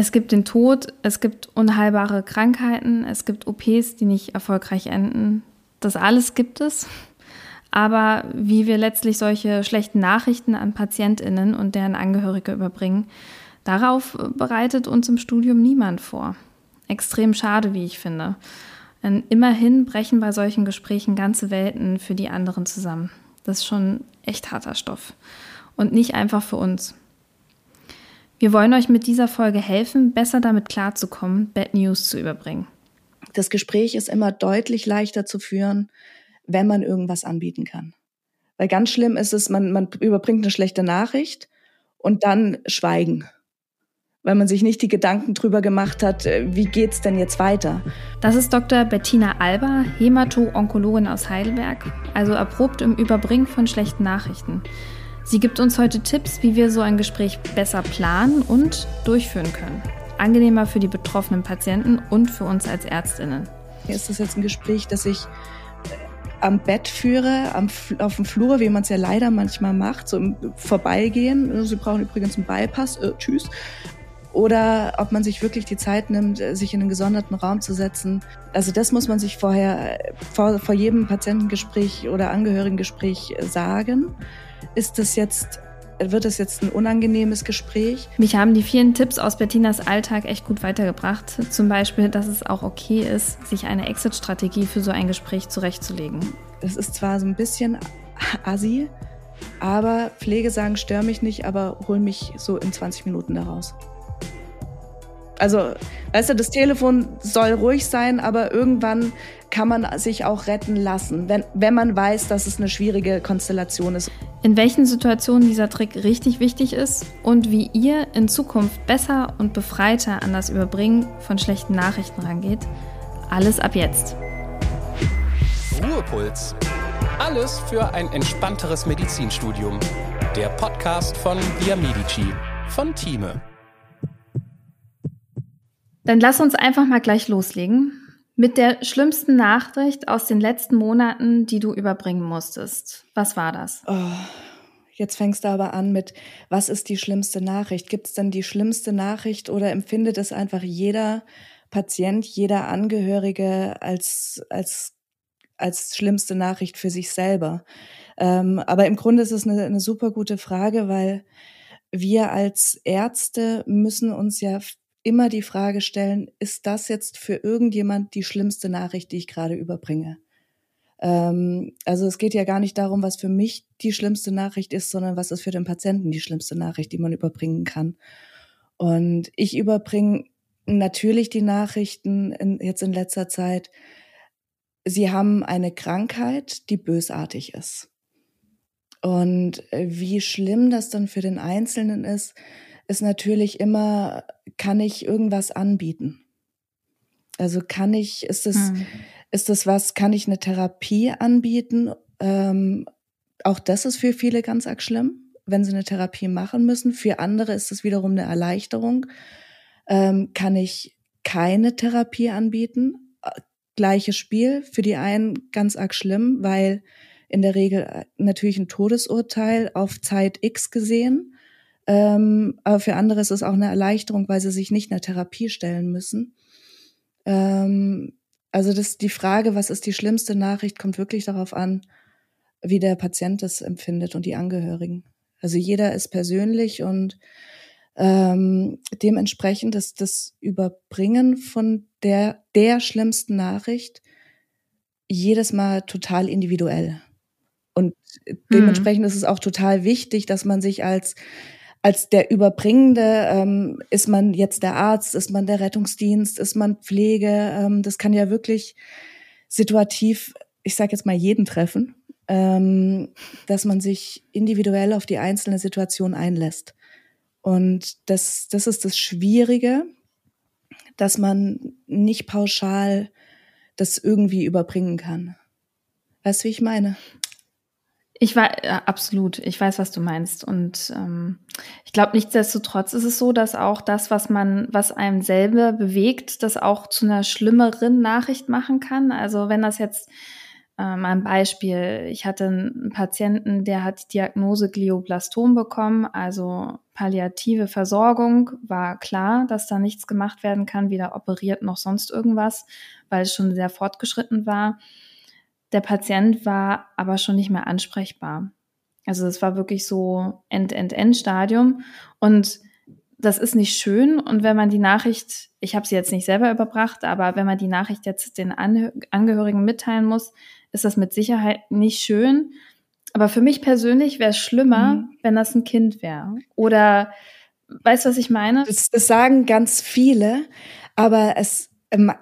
Es gibt den Tod, es gibt unheilbare Krankheiten, es gibt OPs, die nicht erfolgreich enden. Das alles gibt es. Aber wie wir letztlich solche schlechten Nachrichten an Patientinnen und deren Angehörige überbringen, darauf bereitet uns im Studium niemand vor. Extrem schade, wie ich finde. Denn immerhin brechen bei solchen Gesprächen ganze Welten für die anderen zusammen. Das ist schon echt harter Stoff. Und nicht einfach für uns. Wir wollen euch mit dieser Folge helfen, besser damit klarzukommen, Bad News zu überbringen. Das Gespräch ist immer deutlich leichter zu führen, wenn man irgendwas anbieten kann. Weil ganz schlimm ist es, man, man überbringt eine schlechte Nachricht und dann schweigen. Weil man sich nicht die Gedanken drüber gemacht hat, äh, wie geht's denn jetzt weiter? Das ist Dr. Bettina Alba, Hämato-Onkologin aus Heidelberg, also erprobt im Überbringen von schlechten Nachrichten. Sie gibt uns heute Tipps, wie wir so ein Gespräch besser planen und durchführen können. Angenehmer für die betroffenen Patienten und für uns als Ärztinnen. Ist das jetzt ein Gespräch, das ich am Bett führe, am, auf dem Flur, wie man es ja leider manchmal macht, so im Vorbeigehen. Sie brauchen übrigens einen Bypass, äh, tschüss. Oder ob man sich wirklich die Zeit nimmt, äh, sich in einen gesonderten Raum zu setzen. Also das muss man sich vorher, äh, vor, vor jedem Patientengespräch oder Angehörigengespräch äh, sagen. Ist das jetzt wird es jetzt ein unangenehmes Gespräch. Mich haben die vielen Tipps aus Bettinas Alltag echt gut weitergebracht. Zum Beispiel, dass es auch okay ist, sich eine Exit-Strategie für so ein Gespräch zurechtzulegen. Es ist zwar so ein bisschen assi, aber Pflege sagen, stör mich nicht, aber hol mich so in 20 Minuten daraus. Also, weißt du, das Telefon soll ruhig sein, aber irgendwann kann man sich auch retten lassen, wenn, wenn man weiß, dass es eine schwierige Konstellation ist. In welchen Situationen dieser Trick richtig wichtig ist und wie ihr in Zukunft besser und befreiter an das Überbringen von schlechten Nachrichten rangeht, alles ab jetzt. Ruhepuls. Alles für ein entspannteres Medizinstudium. Der Podcast von Via Medici von Thieme. Dann lass uns einfach mal gleich loslegen mit der schlimmsten Nachricht aus den letzten Monaten, die du überbringen musstest. Was war das? Oh, jetzt fängst du aber an mit, was ist die schlimmste Nachricht? Gibt es denn die schlimmste Nachricht oder empfindet es einfach jeder Patient, jeder Angehörige als, als, als schlimmste Nachricht für sich selber? Ähm, aber im Grunde ist es eine, eine super gute Frage, weil wir als Ärzte müssen uns ja immer die Frage stellen, ist das jetzt für irgendjemand die schlimmste Nachricht, die ich gerade überbringe? Ähm, also es geht ja gar nicht darum, was für mich die schlimmste Nachricht ist, sondern was ist für den Patienten die schlimmste Nachricht, die man überbringen kann. Und ich überbringe natürlich die Nachrichten in, jetzt in letzter Zeit. Sie haben eine Krankheit, die bösartig ist. Und wie schlimm das dann für den Einzelnen ist, ist natürlich immer, kann ich irgendwas anbieten? Also kann ich, ist das, hm. ist das was, kann ich eine Therapie anbieten? Ähm, auch das ist für viele ganz arg schlimm, wenn sie eine Therapie machen müssen. Für andere ist es wiederum eine Erleichterung. Ähm, kann ich keine Therapie anbieten? Gleiches Spiel. Für die einen ganz arg schlimm, weil in der Regel äh, natürlich ein Todesurteil auf Zeit X gesehen. Ähm, aber für andere ist es auch eine Erleichterung, weil sie sich nicht einer Therapie stellen müssen. Ähm, also das, die Frage, was ist die schlimmste Nachricht, kommt wirklich darauf an, wie der Patient es empfindet und die Angehörigen. Also jeder ist persönlich und ähm, dementsprechend ist das Überbringen von der, der schlimmsten Nachricht jedes Mal total individuell. Und mhm. dementsprechend mhm. ist es auch total wichtig, dass man sich als als der Überbringende ähm, ist man jetzt der Arzt, ist man der Rettungsdienst, ist man Pflege. Ähm, das kann ja wirklich situativ, ich sage jetzt mal jeden treffen, ähm, dass man sich individuell auf die einzelne Situation einlässt. Und das, das ist das Schwierige, dass man nicht pauschal das irgendwie überbringen kann. Weißt du, wie ich meine? Ich war ja, absolut, ich weiß, was du meinst. Und ähm, ich glaube, nichtsdestotrotz ist es so, dass auch das, was man, was einem selber bewegt, das auch zu einer schlimmeren Nachricht machen kann. Also wenn das jetzt Ähm, ein Beispiel, ich hatte einen Patienten, der hat die Diagnose Glioblastom bekommen, also palliative Versorgung, war klar, dass da nichts gemacht werden kann, weder operiert noch sonst irgendwas, weil es schon sehr fortgeschritten war. Der Patient war aber schon nicht mehr ansprechbar. Also es war wirklich so End-End-End-Stadium und das ist nicht schön. Und wenn man die Nachricht, ich habe sie jetzt nicht selber überbracht, aber wenn man die Nachricht jetzt den Angehörigen mitteilen muss, ist das mit Sicherheit nicht schön. Aber für mich persönlich wäre es schlimmer, mhm. wenn das ein Kind wäre. Oder weißt du, was ich meine? Das, das sagen ganz viele, aber es,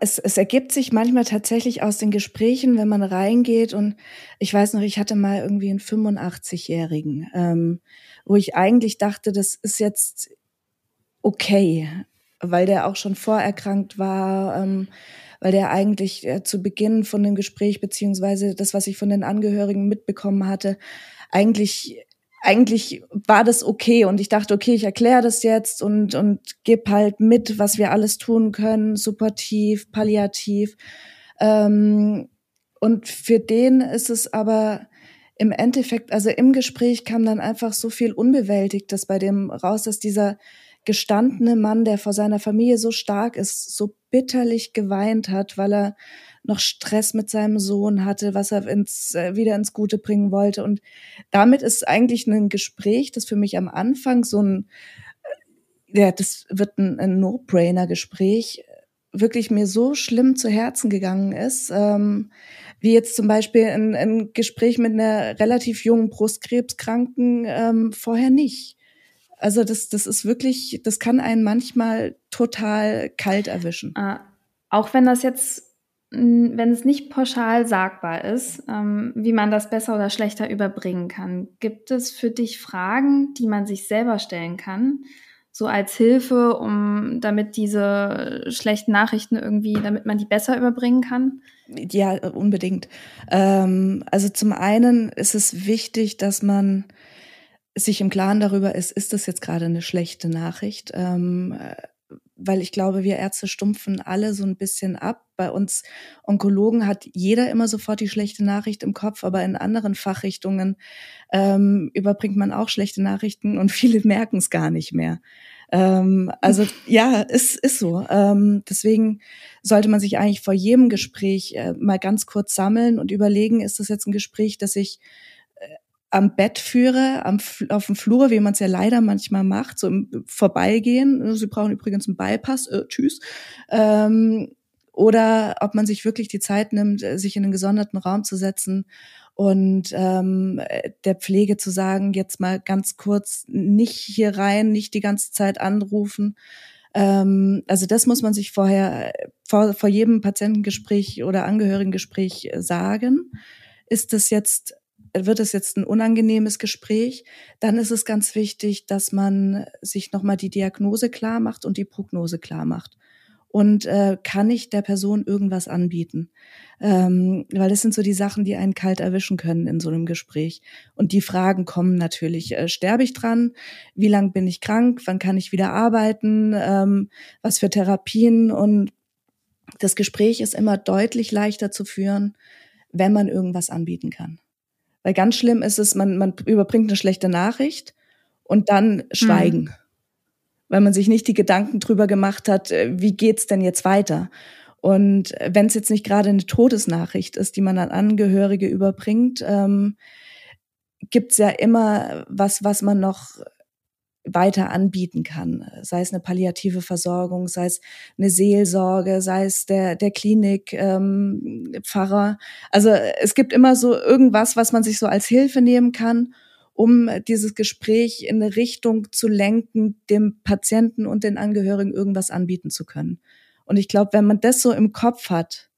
es, es ergibt sich manchmal tatsächlich aus den Gesprächen, wenn man reingeht. Und ich weiß noch, ich hatte mal irgendwie einen 85-Jährigen, ähm, wo ich eigentlich dachte, das ist jetzt okay, weil der auch schon vorerkrankt war. Ähm, weil der eigentlich äh, zu Beginn von dem Gespräch beziehungsweise das, was ich von den Angehörigen mitbekommen hatte, eigentlich eigentlich war das okay und ich dachte, okay, ich erkläre das jetzt und und gib halt mit, was wir alles tun können, supportiv, palliativ. Ähm, und für den ist es aber im Endeffekt, also im Gespräch kam dann einfach so viel Unbewältigtes bei dem raus, dass dieser gestandene Mann, der vor seiner Familie so stark ist, so bitterlich geweint hat, weil er noch Stress mit seinem Sohn hatte, was er ins, äh, wieder ins Gute bringen wollte. Und damit ist eigentlich ein Gespräch, das für mich am Anfang so ein, äh, ja, das wird ein, ein No-Brainer-Gespräch, wirklich mir so schlimm zu Herzen gegangen ist, ähm, wie jetzt zum Beispiel ein, ein Gespräch mit einer relativ jungen Brustkrebskranken ähm, vorher nicht. Also das, das ist wirklich, das kann einen manchmal total kalt erwischen. Äh, auch wenn das jetzt, wenn es nicht pauschal sagbar ist, ähm, wie man das besser oder schlechter überbringen kann, gibt es für dich Fragen, die man sich selber stellen kann, so als Hilfe, um damit diese schlechten Nachrichten irgendwie, damit man die besser überbringen kann? Ja, unbedingt. Ähm, also zum einen ist es wichtig, dass man sich im Klaren darüber ist, ist das jetzt gerade eine schlechte Nachricht? Ähm, äh, weil ich glaube, wir Ärzte stumpfen alle so ein bisschen ab. Bei uns Onkologen hat jeder immer sofort die schlechte Nachricht im Kopf, aber in anderen Fachrichtungen ähm, überbringt man auch schlechte Nachrichten und viele merken es gar nicht mehr. Ähm, also ja, es ist so. Ähm, deswegen sollte man sich eigentlich vor jedem Gespräch äh, mal ganz kurz sammeln und überlegen, ist das jetzt ein Gespräch, das ich am Bett führe, am, auf dem Flur, wie man es ja leider manchmal macht, so im Vorbeigehen. Sie brauchen übrigens einen Bypass, äh, tschüss. Ähm, oder ob man sich wirklich die Zeit nimmt, äh, sich in einen gesonderten Raum zu setzen und ähm, der Pflege zu sagen, jetzt mal ganz kurz nicht hier rein, nicht die ganze Zeit anrufen. Ähm, also das muss man sich vorher vor, vor jedem Patientengespräch oder Angehörigengespräch äh, sagen. Ist das jetzt wird es jetzt ein unangenehmes Gespräch, dann ist es ganz wichtig, dass man sich nochmal die Diagnose klar macht und die Prognose klar macht. Und äh, kann ich der Person irgendwas anbieten? Ähm, weil das sind so die Sachen, die einen kalt erwischen können in so einem Gespräch. Und die Fragen kommen natürlich. Äh, sterbe ich dran? Wie lang bin ich krank? Wann kann ich wieder arbeiten? Ähm, was für Therapien? Und das Gespräch ist immer deutlich leichter zu führen, wenn man irgendwas anbieten kann. Weil ganz schlimm ist es, man, man überbringt eine schlechte Nachricht und dann schweigen. Mhm. Weil man sich nicht die Gedanken drüber gemacht hat, äh, wie geht's denn jetzt weiter? Und wenn es jetzt nicht gerade eine Todesnachricht ist, die man an Angehörige überbringt, ähm, gibt's ja immer was, was man noch weiter anbieten kann. Sei es eine palliative Versorgung, sei es eine Seelsorge, sei es der, der Klinik, ähm, Pfarrer. Also es gibt immer so irgendwas, was man sich so als Hilfe nehmen kann, um dieses Gespräch in eine Richtung zu lenken, dem Patienten und den Angehörigen irgendwas anbieten zu können. Und ich glaube, wenn man das so im Kopf hat,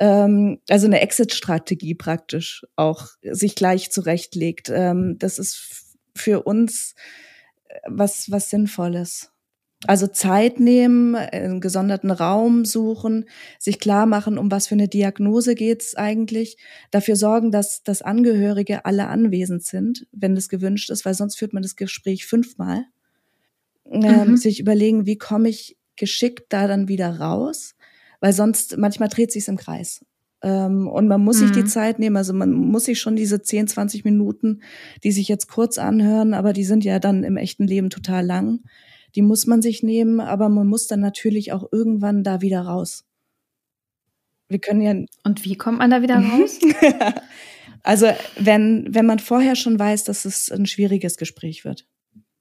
ähm, also eine Exit-Strategie praktisch auch sich gleich zurechtlegt, ähm, das ist für uns was, was Sinnvolles. Also Zeit nehmen, einen gesonderten Raum suchen, sich klar machen, um was für eine Diagnose geht's eigentlich, dafür sorgen, dass, dass Angehörige alle anwesend sind, wenn das gewünscht ist, weil sonst führt man das Gespräch fünfmal. Ähm, mhm. Sich überlegen, wie komme ich geschickt da dann wieder raus, weil sonst manchmal dreht sich's im Kreis. Ähm, und man muss mhm. sich die mhm. Zeit nehmen. Also man muss sich schon diese 10, 20 Minuten, die sich jetzt kurz anhören, aber die sind ja dann im echten Leben total lang. Die muss man sich nehmen, aber man muss dann natürlich auch irgendwann da wieder raus. Wir können ja. Und wie kommt man da wieder raus? also, wenn, wenn man vorher schon weiß, dass es ein schwieriges Gespräch wird.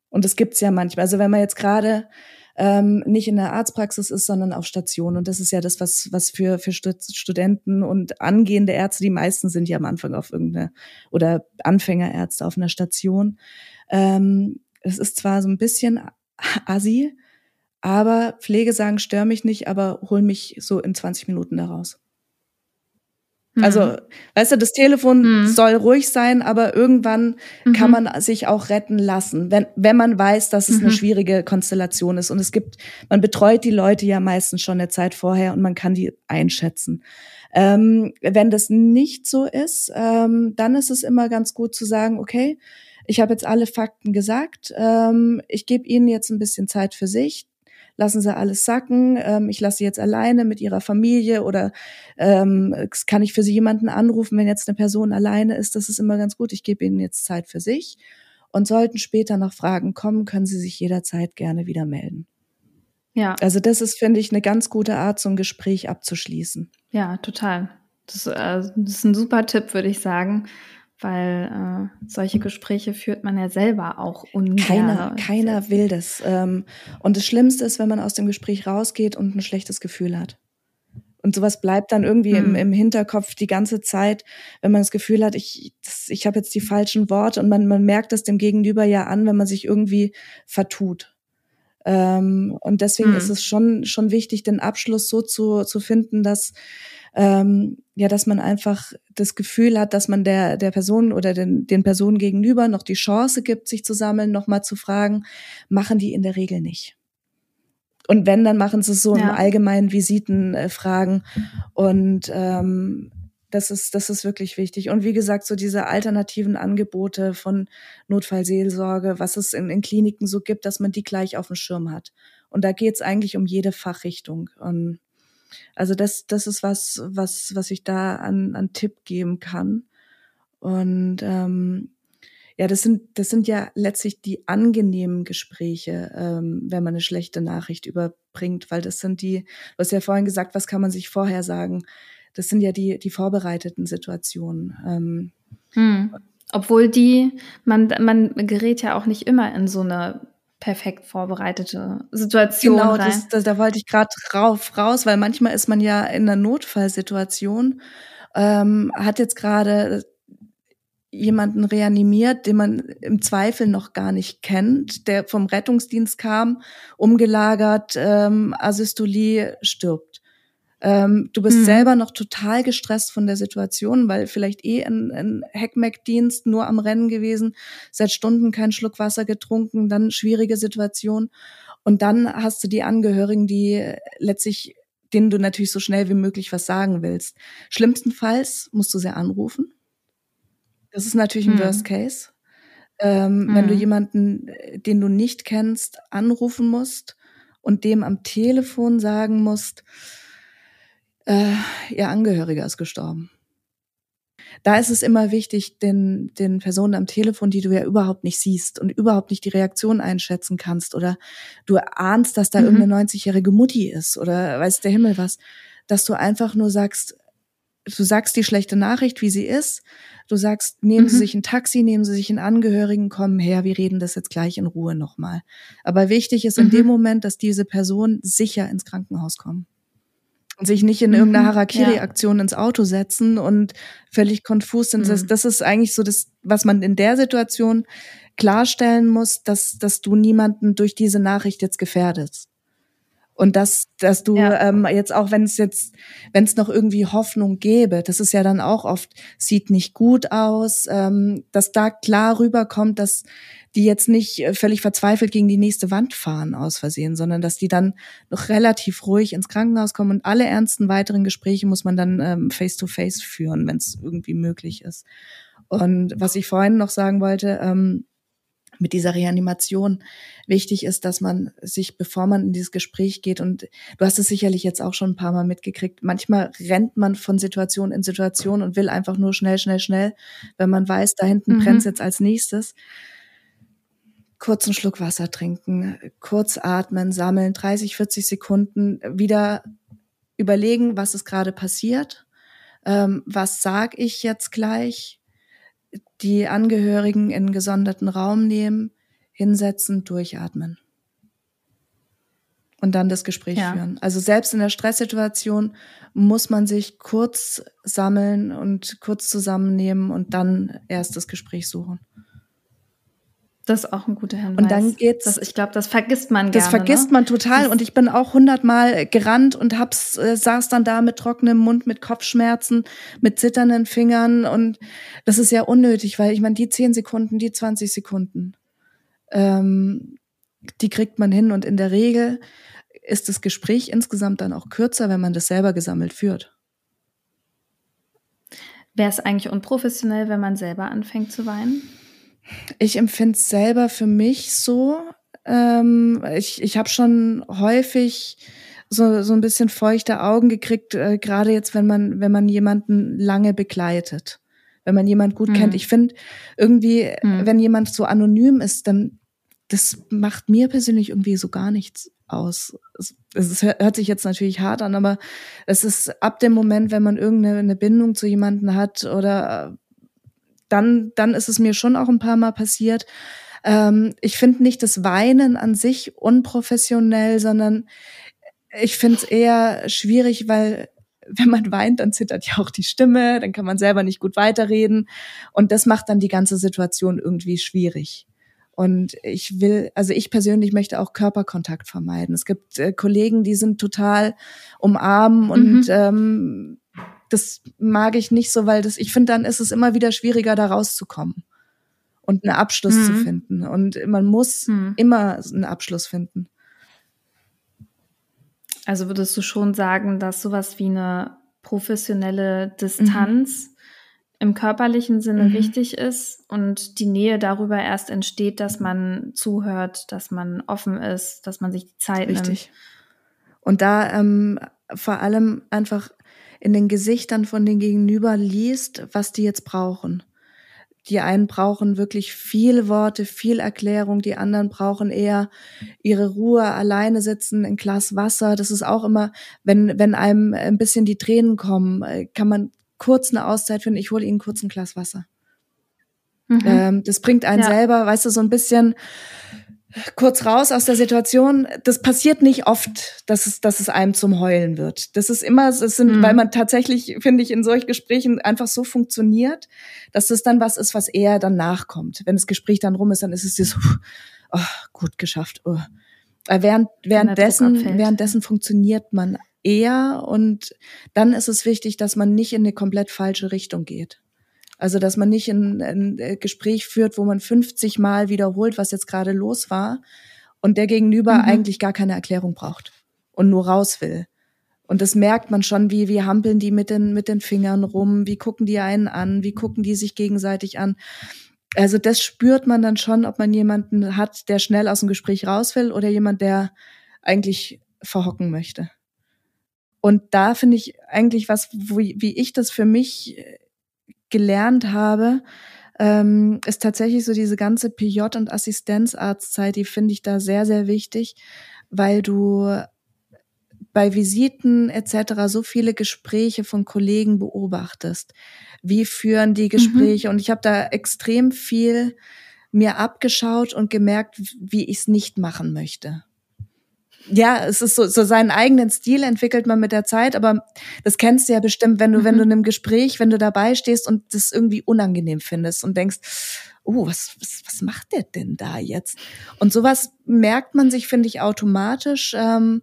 Und das gibt's ja manchmal. Also, wenn man jetzt gerade ähm, nicht in der Arztpraxis ist, sondern auf Station. Und das ist ja das, was, was für, für Studenten und angehende Ärzte, die meisten sind ja am Anfang auf irgendeine, oder Anfängerärzte auf einer Station. Ähm, es ist zwar so ein bisschen assi, aber Pflege sagen, stör mich nicht, aber hol mich so in 20 Minuten daraus. Also, mhm. weißt du, das Telefon mhm. soll ruhig sein, aber irgendwann mhm. kann man sich auch retten lassen, wenn, wenn man weiß, dass es eine mhm. schwierige Konstellation ist. Und es gibt, man betreut die Leute ja meistens schon eine Zeit vorher und man kann die einschätzen. Ähm, wenn das nicht so ist, ähm, dann ist es immer ganz gut zu sagen, okay, ich habe jetzt alle Fakten gesagt, ähm, ich gebe Ihnen jetzt ein bisschen Zeit für sich lassen Sie alles sacken, ähm, ich lasse Sie jetzt alleine mit Ihrer Familie oder ähm, kann ich für Sie jemanden anrufen, wenn jetzt eine Person alleine ist, das ist immer ganz gut, ich gebe Ihnen jetzt Zeit für sich. Und sollten später noch Fragen kommen, können Sie sich jederzeit gerne wieder melden. Ja. Also das ist, finde ich, eine ganz gute Art, so ein Gespräch abzuschließen. Ja, total. Das, äh, das ist ein super Tipp, würde ich sagen weil äh, solche Gespräche führt man ja selber auch ungern. Keiner, keiner will das. Ähm, und das Schlimmste ist, wenn man aus dem Gespräch rausgeht und ein schlechtes Gefühl hat. Und sowas bleibt dann irgendwie mhm. im, im Hinterkopf die ganze Zeit, wenn man das Gefühl hat, ich, das, ich habe jetzt die falschen Worte und man, man merkt das dem Gegenüber ja an, wenn man sich irgendwie vertut. Ähm, und deswegen mhm. ist es schon, schon wichtig, den Abschluss so zu, zu finden, dass ähm, ja, dass man einfach das Gefühl hat, dass man der, der Person oder den, den Personen gegenüber noch die Chance gibt, sich zu sammeln, nochmal zu fragen, machen die in der Regel nicht. Und wenn, dann machen sie es so ja. im allgemeinen Visitenfragen. Äh, und ähm, das ist, das ist wirklich wichtig. Und wie gesagt, so diese alternativen Angebote von Notfallseelsorge, was es in, in Kliniken so gibt, dass man die gleich auf dem Schirm hat. Und da geht es eigentlich um jede Fachrichtung. Und also das, das ist was, was, was ich da an, an Tipp geben kann. Und ähm, ja, das sind, das sind ja letztlich die angenehmen Gespräche, ähm, wenn man eine schlechte Nachricht überbringt, weil das sind die, du hast ja vorhin gesagt, was kann man sich vorher sagen? Das sind ja die, die vorbereiteten Situationen. Ähm, hm. Obwohl die, man, man gerät ja auch nicht immer in so eine perfekt vorbereitete Situation genau, rein. Das, das, da wollte ich gerade rauf raus, weil manchmal ist man ja in einer Notfallsituation, ähm, hat jetzt gerade jemanden reanimiert, den man im Zweifel noch gar nicht kennt, der vom Rettungsdienst kam, umgelagert, ähm, Asystolie stirbt. Ähm, du bist mhm. selber noch total gestresst von der Situation, weil vielleicht eh ein, ein Heckmeck-Dienst nur am Rennen gewesen, seit Stunden keinen Schluck Wasser getrunken, dann schwierige Situation. Und dann hast du die Angehörigen, die letztlich, denen du natürlich so schnell wie möglich was sagen willst. Schlimmstenfalls musst du sie anrufen. Das ist natürlich ein mhm. Worst Case. Ähm, mhm. Wenn du mhm. jemanden, den du nicht kennst, anrufen musst und dem am Telefon sagen musst, äh, ihr Angehöriger ist gestorben. Da ist es immer wichtig, den, den Personen am Telefon, die du ja überhaupt nicht siehst und überhaupt nicht die Reaktion einschätzen kannst oder du ahnst, dass da mhm. irgendeine 90-jährige Mutti ist oder weiß der Himmel was, dass du einfach nur sagst, du sagst die schlechte Nachricht, wie sie ist. Du sagst, nehmen mhm. Sie sich ein Taxi, nehmen Sie sich einen Angehörigen, kommen her, wir reden das jetzt gleich in Ruhe nochmal. Aber wichtig ist mhm. in dem Moment, dass diese Personen sicher ins Krankenhaus kommen sich nicht in mhm, irgendeiner Harakiri-Aktion ja. ins Auto setzen und völlig konfus sind. Mhm. Das, das ist eigentlich so das, was man in der Situation klarstellen muss, dass, dass du niemanden durch diese Nachricht jetzt gefährdest. Und dass, dass du ja. ähm, jetzt auch, wenn es jetzt, wenn es noch irgendwie Hoffnung gäbe, das ist ja dann auch oft, sieht nicht gut aus, ähm, dass da klar rüberkommt, dass die jetzt nicht äh, völlig verzweifelt gegen die nächste Wand fahren aus Versehen, sondern dass die dann noch relativ ruhig ins Krankenhaus kommen und alle ernsten weiteren Gespräche muss man dann ähm, face to face führen, wenn es irgendwie möglich ist. Und was ich vorhin noch sagen wollte, ähm, mit dieser Reanimation wichtig ist, dass man sich, bevor man in dieses Gespräch geht, und du hast es sicherlich jetzt auch schon ein paar Mal mitgekriegt, manchmal rennt man von Situation in Situation und will einfach nur schnell, schnell, schnell, wenn man weiß, da hinten mhm. brennt jetzt als nächstes. Kurzen Schluck Wasser trinken, kurz atmen, sammeln, 30, 40 Sekunden, wieder überlegen, was ist gerade passiert, ähm, was sag ich jetzt gleich, die Angehörigen in einen gesonderten Raum nehmen, hinsetzen, durchatmen. Und dann das Gespräch ja. führen. Also selbst in der Stresssituation muss man sich kurz sammeln und kurz zusammennehmen und dann erst das Gespräch suchen. Das ist auch ein guter Hinweis. Und dann geht's. Das, ich glaube, das vergisst man gerne. Das vergisst ne? man total. Und ich bin auch hundertmal gerannt und hab's, äh, saß dann da mit trockenem Mund, mit Kopfschmerzen, mit zitternden Fingern. Und das ist ja unnötig, weil ich meine, die zehn Sekunden, die 20 Sekunden, ähm, die kriegt man hin. Und in der Regel ist das Gespräch insgesamt dann auch kürzer, wenn man das selber gesammelt führt. Wäre es eigentlich unprofessionell, wenn man selber anfängt zu weinen? Ich empfinde es selber für mich so. Ähm, ich ich habe schon häufig so, so ein bisschen feuchte Augen gekriegt, äh, gerade jetzt, wenn man, wenn man jemanden lange begleitet, wenn man jemand gut mhm. kennt. Ich finde irgendwie, mhm. wenn jemand so anonym ist, dann das macht mir persönlich irgendwie so gar nichts aus. Es, es hört sich jetzt natürlich hart an, aber es ist ab dem Moment, wenn man irgendeine Bindung zu jemanden hat oder dann, dann ist es mir schon auch ein paar Mal passiert. Ähm, ich finde nicht das Weinen an sich unprofessionell, sondern ich finde es eher schwierig, weil wenn man weint, dann zittert ja auch die Stimme, dann kann man selber nicht gut weiterreden und das macht dann die ganze Situation irgendwie schwierig. Und ich will, also ich persönlich möchte auch Körperkontakt vermeiden. Es gibt äh, Kollegen, die sind total umarmen und mhm. ähm, das mag ich nicht so, weil das, ich finde, dann ist es immer wieder schwieriger, da rauszukommen und einen Abschluss mhm. zu finden. Und man muss mhm. immer einen Abschluss finden. Also würdest du schon sagen, dass sowas wie eine professionelle Distanz mhm. im körperlichen Sinne mhm. wichtig ist und die Nähe darüber erst entsteht, dass man zuhört, dass man offen ist, dass man sich die Zeit Richtig. nimmt. Und da ähm, vor allem einfach in den Gesichtern von den Gegenüber liest, was die jetzt brauchen. Die einen brauchen wirklich viel Worte, viel Erklärung, die anderen brauchen eher ihre Ruhe, alleine sitzen, ein Glas Wasser. Das ist auch immer, wenn, wenn einem ein bisschen die Tränen kommen, äh, kann man kurz eine Auszeit finden. Ich hole ihnen kurz ein Glas Wasser. Mhm. Ähm, das bringt einen ja. selber, weißt du, so ein bisschen kurz raus aus der Situation. Das passiert nicht oft, dass es, dass es einem zum Heulen wird. Das ist immer, es sind, mhm. weil man tatsächlich, finde ich, in solchen Gesprächen einfach so funktioniert, dass das dann was ist, was eher dann nachkommt. Wenn das Gespräch dann rum ist, dann ist es so, oh, gut geschafft. Oh. Während, währenddessen, währenddessen funktioniert man eher und dann ist es wichtig, dass man nicht in eine komplett falsche Richtung geht. Also, dass man nicht ein, ein äh, Gespräch führt, wo man 50 Mal wiederholt, was jetzt gerade los war und der Gegenüber mhm. eigentlich gar keine Erklärung braucht und nur raus will. Und das merkt man schon, wie, wie hampeln die mit den, mit den Fingern rum, wie gucken die einen an, wie gucken die sich gegenseitig an. Also das spürt man dann schon, ob man jemanden hat, der schnell aus dem Gespräch raus will oder jemand, der eigentlich verhocken möchte. Und da finde ich eigentlich was, wo, wie ich das für mich gelernt habe, ähm, ist tatsächlich so diese ganze PJ- und Assistenzarztzeit, die finde ich da sehr, sehr wichtig, weil du bei Visiten etc. so viele Gespräche von Kollegen beobachtest. Wie führen die mhm. Gespräche? Mhm. Und ich habe da extrem viel mir abgeschaut und gemerkt, wie ich es nicht machen möchte ja, es ist so, so seinen eigenen Stil entwickelt man mit der Zeit, aber das kennst du ja bestimmt, wenn du, mhm. wenn du in einem Gespräch, wenn du dabei stehst und das irgendwie unangenehm findest und denkst, oh, was, was, was macht der denn da jetzt? Und sowas merkt man sich, finde ich, automatisch. Ähm,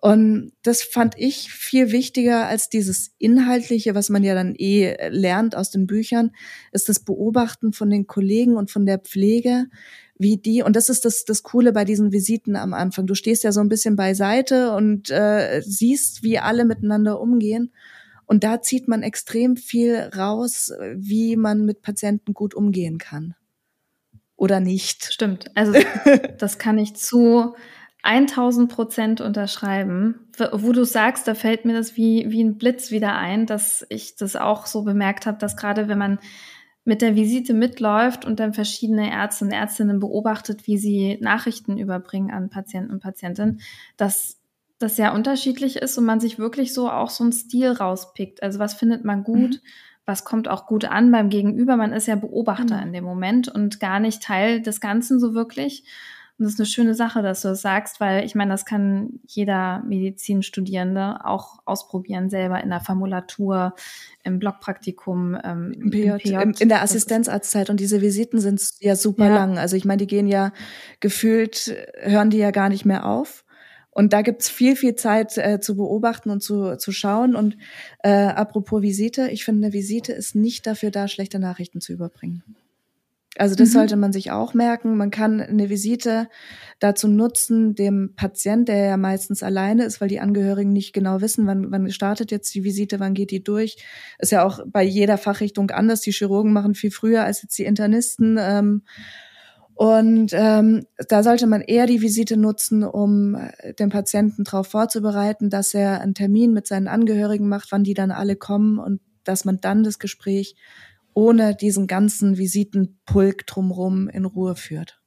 und das fand ich viel wichtiger als dieses Inhaltliche, was man ja dann eh lernt aus den Büchern, ist das Beobachten von den Kollegen und von der Pflege wie die, und das ist das, das Coole bei diesen Visiten am Anfang. Du stehst ja so ein bisschen beiseite und äh, siehst, wie alle miteinander umgehen. Und da zieht man extrem viel raus, wie man mit Patienten gut umgehen kann. oder nicht. Stimmt. Also das kann ich zu 1000 Prozent unterschreiben. Wo du sagst, da fällt mir das wie, wie ein Blitz wieder ein, dass ich das auch so bemerkt habe, dass gerade wenn man mit der Visite mitläuft und dann verschiedene Ärzte und Ärztinnen beobachtet, wie sie Nachrichten überbringen an Patienten und Patientinnen, dass das sehr unterschiedlich ist und man sich wirklich so auch so einen Stil rauspickt. Also was findet man gut, mhm. was kommt auch gut an beim Gegenüber. Man ist ja Beobachter mhm. in dem Moment und gar nicht Teil des Ganzen so wirklich. Und das ist eine schöne Sache, dass du das sagst, weil ich meine, das kann jeder Medizinstudierende auch ausprobieren, selber in der Formulatur, im Blockpraktikum, ähm, Im PJ, im PJ. in der Assistenzarztzeit. Und diese Visiten sind ja super ja. lang. Also ich meine, die gehen ja gefühlt, hören die ja gar nicht mehr auf. Und da gibt's viel, viel Zeit äh, zu beobachten und zu, zu schauen. Und äh, apropos Visite, ich finde, eine Visite ist nicht dafür da, schlechte Nachrichten zu überbringen. Also das mhm. sollte man sich auch merken. Man kann eine Visite dazu nutzen, dem Patient, der ja meistens alleine ist, weil die Angehörigen nicht genau wissen, wann, wann startet jetzt die Visite, wann geht die durch. Ist ja auch bei jeder Fachrichtung anders. Die Chirurgen machen viel früher als jetzt die Internisten. Ähm, und ähm, da sollte man eher die Visite nutzen, um den Patienten darauf vorzubereiten, dass er einen Termin mit seinen Angehörigen macht, wann die dann alle kommen und dass man dann das Gespräch ohne diesen ganzen Visitenpulk drumrum in Ruhe führt.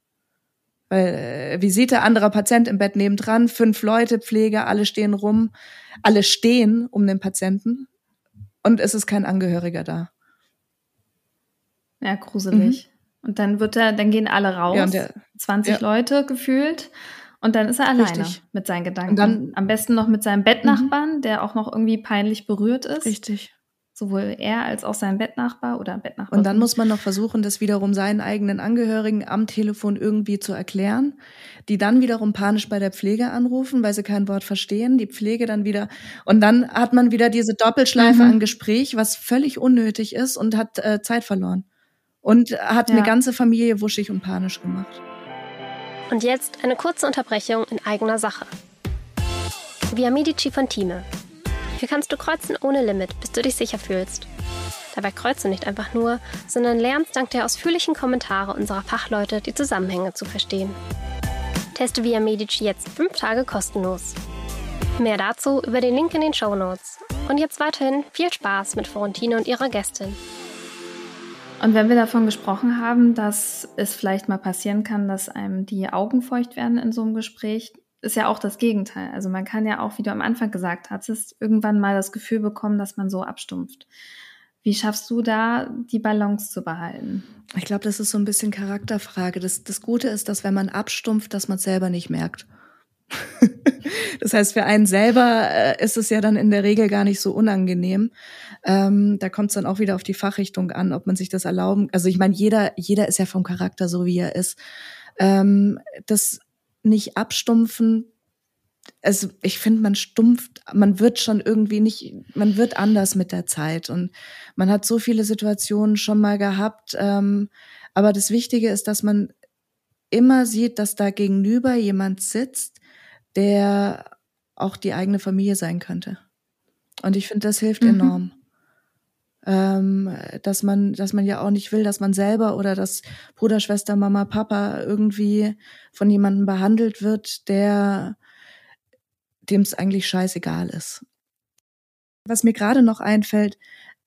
Weil äh, Visite, anderer Patient im Bett nebendran, fünf Leute, Pflege, alle stehen rum, alle stehen um den Patienten und es ist kein Angehöriger da. Ja, gruselig. Mhm. Und dann wird er, dann gehen alle raus, ja, der, 20 ja. Leute gefühlt. Und dann ist er alleine Richtig. mit seinen Gedanken. Und dann, Am besten noch mit seinem Bettnachbarn, mhm. der auch noch irgendwie peinlich berührt ist. Richtig sowohl er als auch sein Bettnachbar oder Bettnachbar. Und dann muss man noch versuchen, das wiederum seinen eigenen Angehörigen am Telefon irgendwie zu erklären, die dann wiederum panisch bei der Pflege anrufen, weil sie kein Wort verstehen, die Pflege dann wieder und dann hat man wieder diese Doppelschleife mhm. an Gespräch, was völlig unnötig ist und hat äh, Zeit verloren und hat ja. eine ganze Familie wuschig und panisch gemacht. Und jetzt eine kurze Unterbrechung in eigener Sache. Via Medici von Time hier kannst du kreuzen ohne Limit, bis du dich sicher fühlst. Dabei kreuzt du nicht einfach nur, sondern lernst dank der ausführlichen Kommentare unserer Fachleute die Zusammenhänge zu verstehen. Teste Via Medici jetzt 5 Tage kostenlos. Mehr dazu über den Link in den Show Notes. Und jetzt weiterhin viel Spaß mit Florentine und ihrer Gästin. Und wenn wir davon gesprochen haben, dass es vielleicht mal passieren kann, dass einem die Augen feucht werden in so einem Gespräch, ist ja auch das Gegenteil. Also man kann ja auch, wie du am Anfang gesagt hattest, irgendwann mal das Gefühl bekommen, dass man so abstumpft. Wie schaffst du da, die Balance zu behalten? Ich glaube, das ist so ein bisschen Charakterfrage. Das, das Gute ist, dass wenn man abstumpft, dass man es selber nicht merkt. das heißt, für einen selber äh, ist es ja dann in der Regel gar nicht so unangenehm. Ähm, da kommt es dann auch wieder auf die Fachrichtung an, ob man sich das erlauben. Also ich meine, jeder, jeder ist ja vom Charakter so, wie er ist. Ähm, das nicht abstumpfen. Also ich finde, man stumpft, man wird schon irgendwie nicht, man wird anders mit der Zeit und man hat so viele Situationen schon mal gehabt. Ähm, aber das Wichtige ist, dass man immer sieht, dass da gegenüber jemand sitzt, der auch die eigene Familie sein könnte. Und ich finde, das hilft mhm. enorm ähm, dass man, dass man ja auch nicht will, dass man selber oder dass Bruder, Schwester, Mama, Papa irgendwie von jemandem behandelt wird, der dem es eigentlich scheißegal ist. Was mir gerade noch einfällt,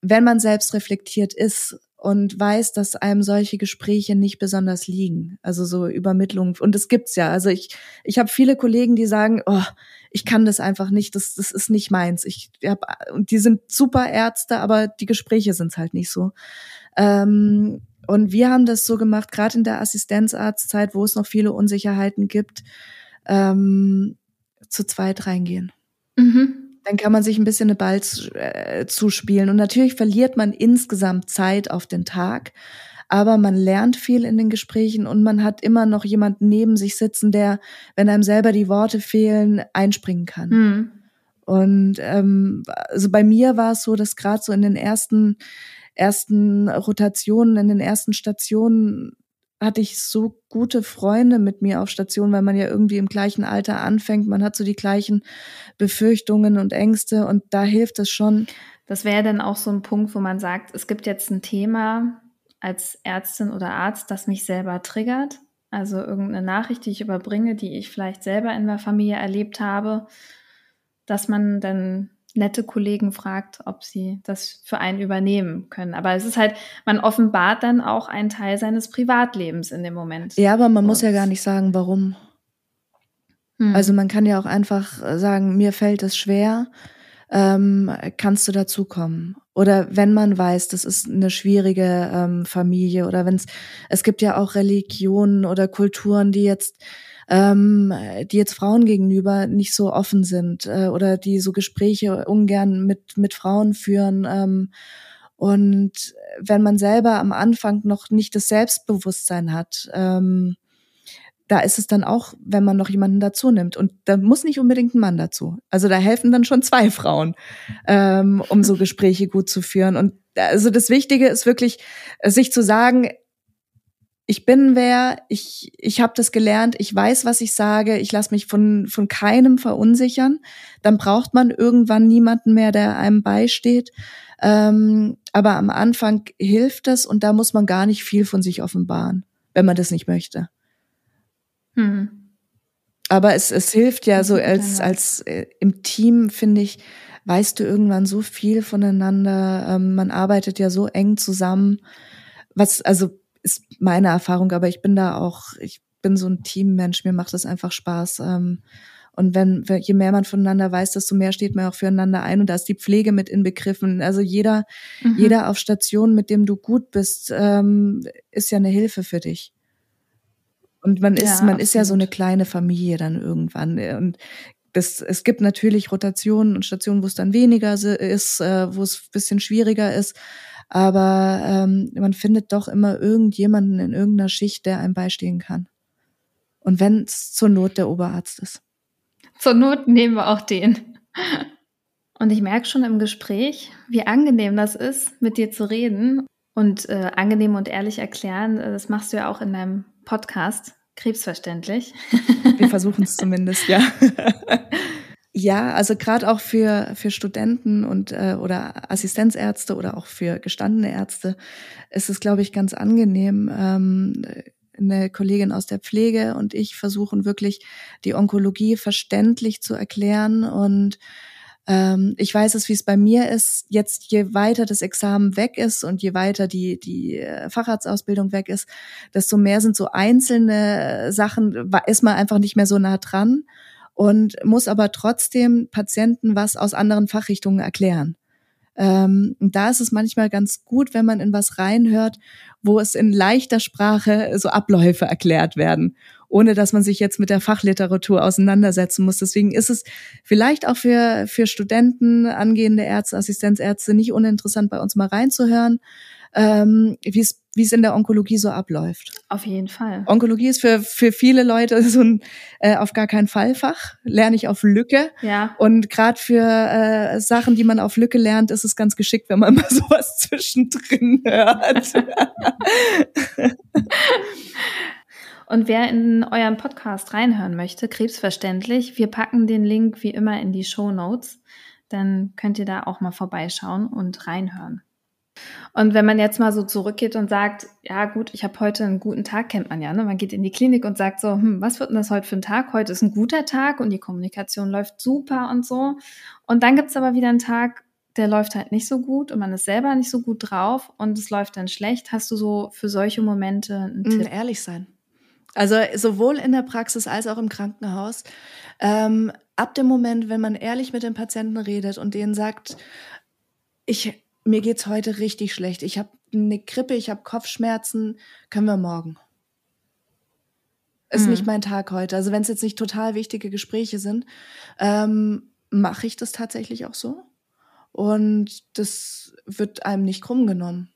wenn man selbst reflektiert ist und weiß, dass einem solche Gespräche nicht besonders liegen, also so Übermittlung und das gibt's ja. Also ich ich habe viele Kollegen, die sagen, oh, ich kann das einfach nicht, das, das ist nicht meins. Ich hab, und die sind super Ärzte, aber die Gespräche sind's halt nicht so. Ähm, und wir haben das so gemacht, gerade in der Assistenzarztzeit, wo es noch viele Unsicherheiten gibt, ähm, zu zweit reingehen. Mhm. Dann kann man sich ein bisschen eine Ball äh, zuspielen. Und natürlich verliert man insgesamt Zeit auf den Tag aber man lernt viel in den Gesprächen und man hat immer noch jemanden neben sich sitzen, der, wenn einem selber die Worte fehlen, einspringen kann. Mhm. Und ähm, also bei mir war es so, dass gerade so in den ersten ersten Rotationen, in den ersten Stationen hatte ich so gute Freunde mit mir auf Station, weil man ja irgendwie im gleichen Alter anfängt. Man hat so die gleichen Befürchtungen und Ängste und da hilft es schon. Das wäre dann auch so ein Punkt, wo man sagt, es gibt jetzt ein Thema, als Ärztin oder Arzt, das mich selber triggert. Also irgendeine Nachricht, die ich überbringe, die ich vielleicht selber in der Familie erlebt habe, dass man dann nette Kollegen fragt, ob sie das für einen übernehmen können. Aber es ist halt, man offenbart dann auch einen Teil seines Privatlebens in dem Moment. Ja, aber man Und muss ja gar nicht sagen, warum. Hm. Also man kann ja auch einfach sagen, mir fällt es schwer, ähm, kannst du dazukommen? Oder wenn man weiß, das ist eine schwierige ähm, Familie oder wenn es, es gibt ja auch Religionen oder Kulturen, die jetzt ähm, die jetzt Frauen gegenüber nicht so offen sind äh, oder die so Gespräche ungern mit, mit Frauen führen. Ähm, und wenn man selber am Anfang noch nicht das Selbstbewusstsein hat, ähm, da ist es dann auch, wenn man noch jemanden dazu nimmt. Und da muss nicht unbedingt ein Mann dazu. Also da helfen dann schon zwei Frauen, ähm, um so Gespräche gut zu führen. Und also das Wichtige ist wirklich, sich zu sagen, ich bin wer, ich, ich habe das gelernt, ich weiß, was ich sage, ich lasse mich von, von keinem verunsichern. Dann braucht man irgendwann niemanden mehr, der einem beisteht. Ähm, aber am Anfang hilft das und da muss man gar nicht viel von sich offenbaren, wenn man das nicht möchte. Hm. Aber es, es hilft ja so als, als äh, im Team, finde ich, weißt du irgendwann so viel voneinander. Ähm, man arbeitet ja so eng zusammen. Was, also ist meine Erfahrung, aber ich bin da auch, ich bin so ein Teammensch, mir macht das einfach Spaß. Ähm, und wenn, je mehr man voneinander weiß, desto mehr steht man auch füreinander ein. Und da ist die Pflege mit inbegriffen. Also jeder, mhm. jeder auf Station, mit dem du gut bist, ähm, ist ja eine Hilfe für dich. Und man ist, ja, man absolut. ist ja so eine kleine Familie dann irgendwann. Und das, es gibt natürlich Rotationen und Stationen, wo es dann weniger ist, äh, wo es bisschen schwieriger ist. Aber ähm, man findet doch immer irgendjemanden in irgendeiner Schicht, der einem beistehen kann. Und wenn es zur Not der Oberarzt ist. Zur Not nehmen wir auch den. Und ich merke schon im Gespräch, wie angenehm das ist, mit dir zu reden und äh, angenehm und ehrlich erklären. Das machst du ja auch in deinem Podcast, krebsverständlich. Wir versuchen es zumindest, ja. Ja, also gerade auch für, für Studenten und äh, oder Assistenzärzte oder auch für gestandene Ärzte ist es, glaube ich, ganz angenehm. Ähm, eine Kollegin aus der Pflege und ich versuchen wirklich die Onkologie verständlich zu erklären und ähm, ich weiß es, wie es bei mir ist. Jetzt, je weiter das Examen weg ist und je weiter die, die äh, Facharztausbildung weg ist, desto mehr sind so einzelne Sachen, ist man einfach nicht mehr so nah dran und muss aber trotzdem Patienten was aus anderen Fachrichtungen erklären. Ähm, da ist es manchmal ganz gut, wenn man in was reinhört, wo es in leichter Sprache so Abläufe erklärt werden, ohne dass man sich jetzt mit der Fachliteratur auseinandersetzen muss. Deswegen ist es vielleicht auch für, für Studenten, angehende Ärzte, Assistenzärzte nicht uninteressant, bei uns mal reinzuhören, ähm, wie es wie es in der Onkologie so abläuft. Auf jeden Fall. Onkologie ist für, für viele Leute so ein äh, auf gar keinen Fall Fach. Lerne ich auf Lücke. Ja. Und gerade für äh, Sachen, die man auf Lücke lernt, ist es ganz geschickt, wenn man mal sowas zwischendrin hört. Und wer in euren Podcast reinhören möchte, krebsverständlich, wir packen den Link wie immer in die Show Notes. Dann könnt ihr da auch mal vorbeischauen und reinhören. Und wenn man jetzt mal so zurückgeht und sagt, ja gut, ich habe heute einen guten Tag, kennt man ja, ne? Man geht in die Klinik und sagt so, hm, was wird denn das heute für ein Tag? Heute ist ein guter Tag und die Kommunikation läuft super und so. Und dann gibt's aber wieder einen Tag, der läuft halt nicht so gut und man ist selber nicht so gut drauf und es läuft dann schlecht. Hast du so für solche Momente einen Tipp? Ehrlich sein. Also sowohl in der Praxis als auch im Krankenhaus. Ähm, ab dem Moment, wenn man ehrlich mit den Patienten redet und denen sagt, ich mir geht's heute richtig schlecht. Ich habe eine Grippe, ich habe Kopfschmerzen. Können wir morgen? Ist mhm. nicht mein Tag heute. Also wenn es jetzt nicht total wichtige Gespräche sind, ähm, mache ich das tatsächlich auch so. Und das wird einem nicht krumm genommen.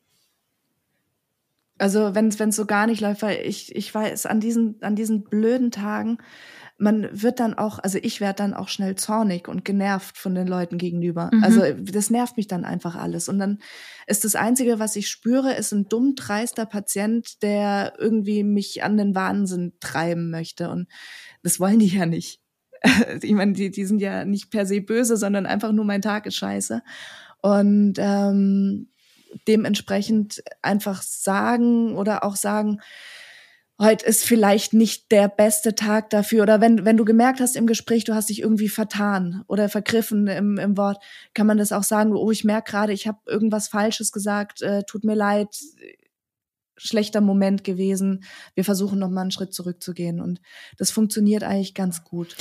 Also wenn es so gar nicht läuft, weil ich, ich weiß, an diesen, an diesen blöden Tagen man wird dann auch, also ich werde dann auch schnell zornig und genervt von den Leuten gegenüber. Mhm. Also das nervt mich dann einfach alles. Und dann ist das Einzige, was ich spüre, ist ein dumm dreister Patient, der irgendwie mich an den Wahnsinn treiben möchte. Und das wollen die ja nicht. ich meine, die, die sind ja nicht per se böse, sondern einfach nur mein Tag ist scheiße. Und ähm, dementsprechend einfach sagen oder auch sagen, heute ist vielleicht nicht der beste Tag dafür. Oder wenn, wenn du gemerkt hast im Gespräch, du hast dich irgendwie vertan oder vergriffen im, im Wort, kann man das auch sagen, oh, ich merke gerade, ich habe irgendwas Falsches gesagt, äh, tut mir leid, schlechter Moment gewesen. Wir versuchen noch mal einen Schritt zurückzugehen. Und das funktioniert eigentlich ganz gut.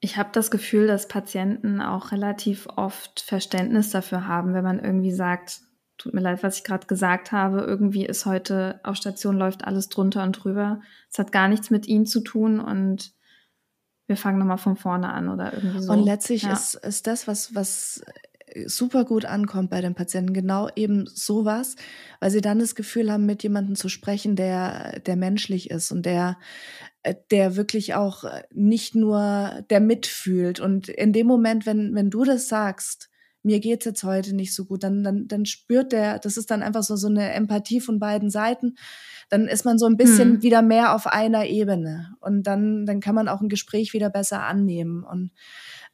Ich habe das Gefühl, dass Patienten auch relativ oft Verständnis dafür haben, wenn man irgendwie sagt, tut mir leid, was ich gerade gesagt habe, irgendwie ist heute auf Station läuft alles drunter und drüber. Es hat gar nichts mit ihnen zu tun und wir fangen nochmal von vorne an oder irgendwie so. Und letztlich ja. ist, ist das, was, was super gut ankommt bei den Patienten, genau eben sowas, weil sie dann das Gefühl haben, mit jemandem zu sprechen, der, der menschlich ist und der, der wirklich auch nicht nur der mitfühlt. Und in dem Moment, wenn, wenn du das sagst, mir geht's jetzt heute nicht so gut, dann, dann, dann spürt der, das ist dann einfach so, so eine Empathie von beiden Seiten. Dann ist man so ein bisschen hm. wieder mehr auf einer Ebene. Und dann, dann kann man auch ein Gespräch wieder besser annehmen. Und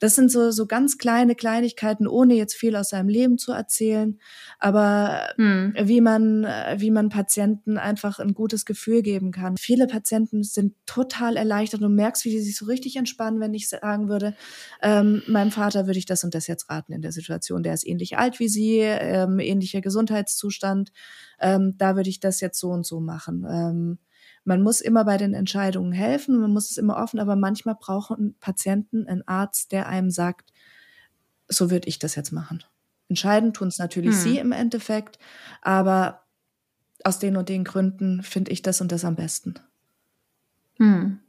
das sind so, so ganz kleine Kleinigkeiten, ohne jetzt viel aus seinem Leben zu erzählen, aber hm. wie man, wie man Patienten einfach ein gutes Gefühl geben kann. Viele Patienten sind total erleichtert und merkst, wie die sich so richtig entspannen, wenn ich sagen würde, ähm, meinem Vater würde ich das und das jetzt raten in der Situation. Der ist ähnlich alt wie Sie, ähm, ähnlicher Gesundheitszustand. Ähm, da würde ich das jetzt so und so machen. Ähm, man muss immer bei den Entscheidungen helfen, man muss es immer offen, aber manchmal brauchen Patienten einen Arzt, der einem sagt, so würde ich das jetzt machen. Entscheiden tun es natürlich hm. sie im Endeffekt, aber aus den und den Gründen finde ich das und das am besten. Hm.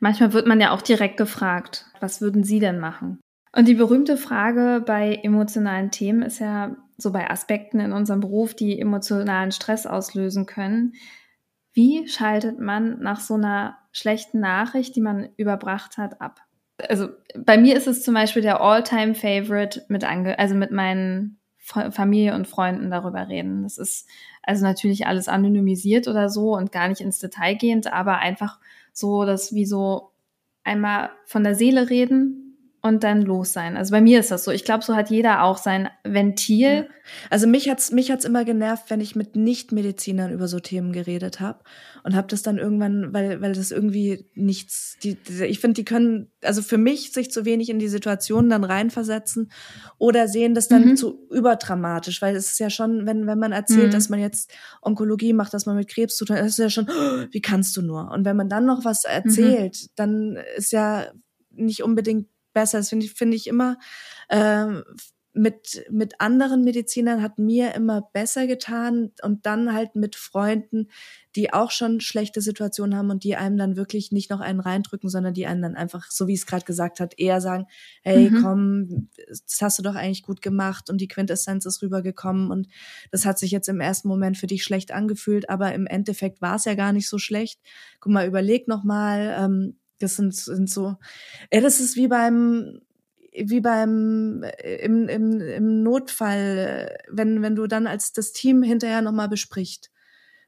Manchmal wird man ja auch direkt gefragt, was würden Sie denn machen? Und die berühmte Frage bei emotionalen Themen ist ja so bei Aspekten in unserem Beruf, die emotionalen Stress auslösen können. Wie schaltet man nach so einer schlechten Nachricht, die man überbracht hat, ab? Also bei mir ist es zum Beispiel der All-Time-Favorite mit ange also mit meinen Familie und Freunden darüber reden. Das ist also natürlich alles anonymisiert oder so und gar nicht ins Detail gehend, aber einfach so, dass wie so einmal von der Seele reden, und dann los sein. Also bei mir ist das so. Ich glaube, so hat jeder auch sein Ventil. Ja. Also mich hat's mich hat's immer genervt, wenn ich mit Nichtmedizinern über so Themen geredet habe und habe das dann irgendwann, weil weil das irgendwie nichts. Die, die ich finde, die können also für mich sich zu wenig in die Situation dann reinversetzen oder sehen das dann mhm. zu überdramatisch, weil es ist ja schon, wenn wenn man erzählt, mhm. dass man jetzt Onkologie macht, dass man mit Krebs zu tun, hat, das ist ja schon, oh, wie kannst du nur? Und wenn man dann noch was erzählt, mhm. dann ist ja nicht unbedingt besser. Das finde ich, finde ich immer ähm, mit, mit anderen Medizinern hat mir immer besser getan und dann halt mit Freunden, die auch schon schlechte Situationen haben und die einem dann wirklich nicht noch einen reindrücken, sondern die einen dann einfach, so wie es gerade gesagt hat, eher sagen, hey, mhm. komm, das hast du doch eigentlich gut gemacht und die Quintessenz ist rübergekommen und das hat sich jetzt im ersten Moment für dich schlecht angefühlt, aber im Endeffekt war es ja gar nicht so schlecht. Guck mal, überleg noch mal, ähm, das sind, sind so, ja, das ist wie beim, wie beim äh, im, im, im Notfall, wenn, wenn du dann als das Team hinterher nochmal bespricht.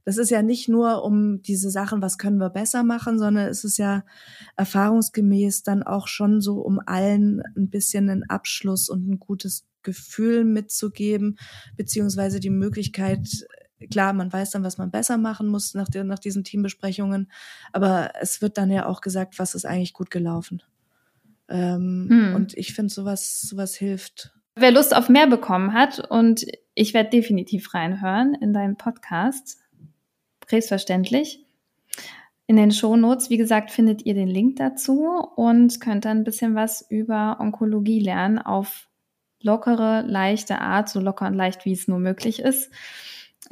Das ist ja nicht nur um diese Sachen, was können wir besser machen, sondern es ist ja erfahrungsgemäß dann auch schon so, um allen ein bisschen einen Abschluss und ein gutes Gefühl mitzugeben, beziehungsweise die Möglichkeit, klar, man weiß dann, was man besser machen muss nach, der, nach diesen Teambesprechungen, aber es wird dann ja auch gesagt, was ist eigentlich gut gelaufen. Ähm, hm. Und ich finde, sowas, sowas hilft. Wer Lust auf mehr bekommen hat, und ich werde definitiv reinhören in deinen Podcast, selbstverständlich. In den Shownotes, wie gesagt, findet ihr den Link dazu und könnt dann ein bisschen was über Onkologie lernen auf lockere, leichte Art, so locker und leicht, wie es nur möglich ist.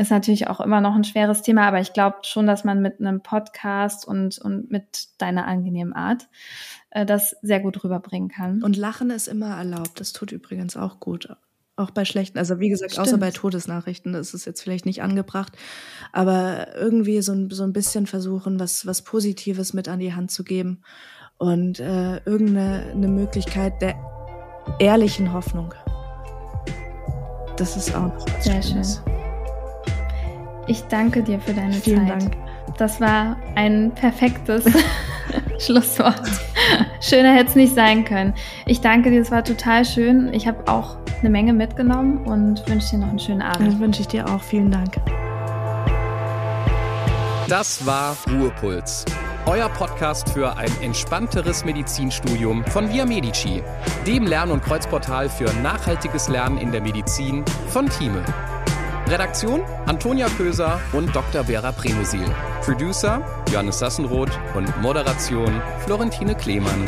Ist natürlich auch immer noch ein schweres Thema, aber ich glaube schon, dass man mit einem Podcast und, und mit deiner angenehmen Art äh, das sehr gut rüberbringen kann. Und Lachen ist immer erlaubt. Das tut übrigens auch gut. Auch bei schlechten, also wie gesagt, Stimmt. außer bei Todesnachrichten, das ist jetzt vielleicht nicht angebracht, aber irgendwie so ein, so ein bisschen versuchen, was, was Positives mit an die Hand zu geben und äh, irgendeine eine Möglichkeit der ehrlichen Hoffnung. Das ist auch noch was Sehr Schönes. schön. Ich danke dir für deine Vielen Zeit. Dank. Das war ein perfektes Schlusswort. Schöner hätte es nicht sein können. Ich danke dir, es war total schön. Ich habe auch eine Menge mitgenommen und wünsche dir noch einen schönen Abend. Das wünsche ich dir auch. Vielen Dank. Das war Ruhepuls. Euer Podcast für ein entspannteres Medizinstudium von Via Medici, dem Lern- und Kreuzportal für nachhaltiges Lernen in der Medizin von Thieme. Redaktion Antonia Köser und Dr. Vera Prenosil. Producer Johannes Sassenroth und Moderation Florentine Klemann.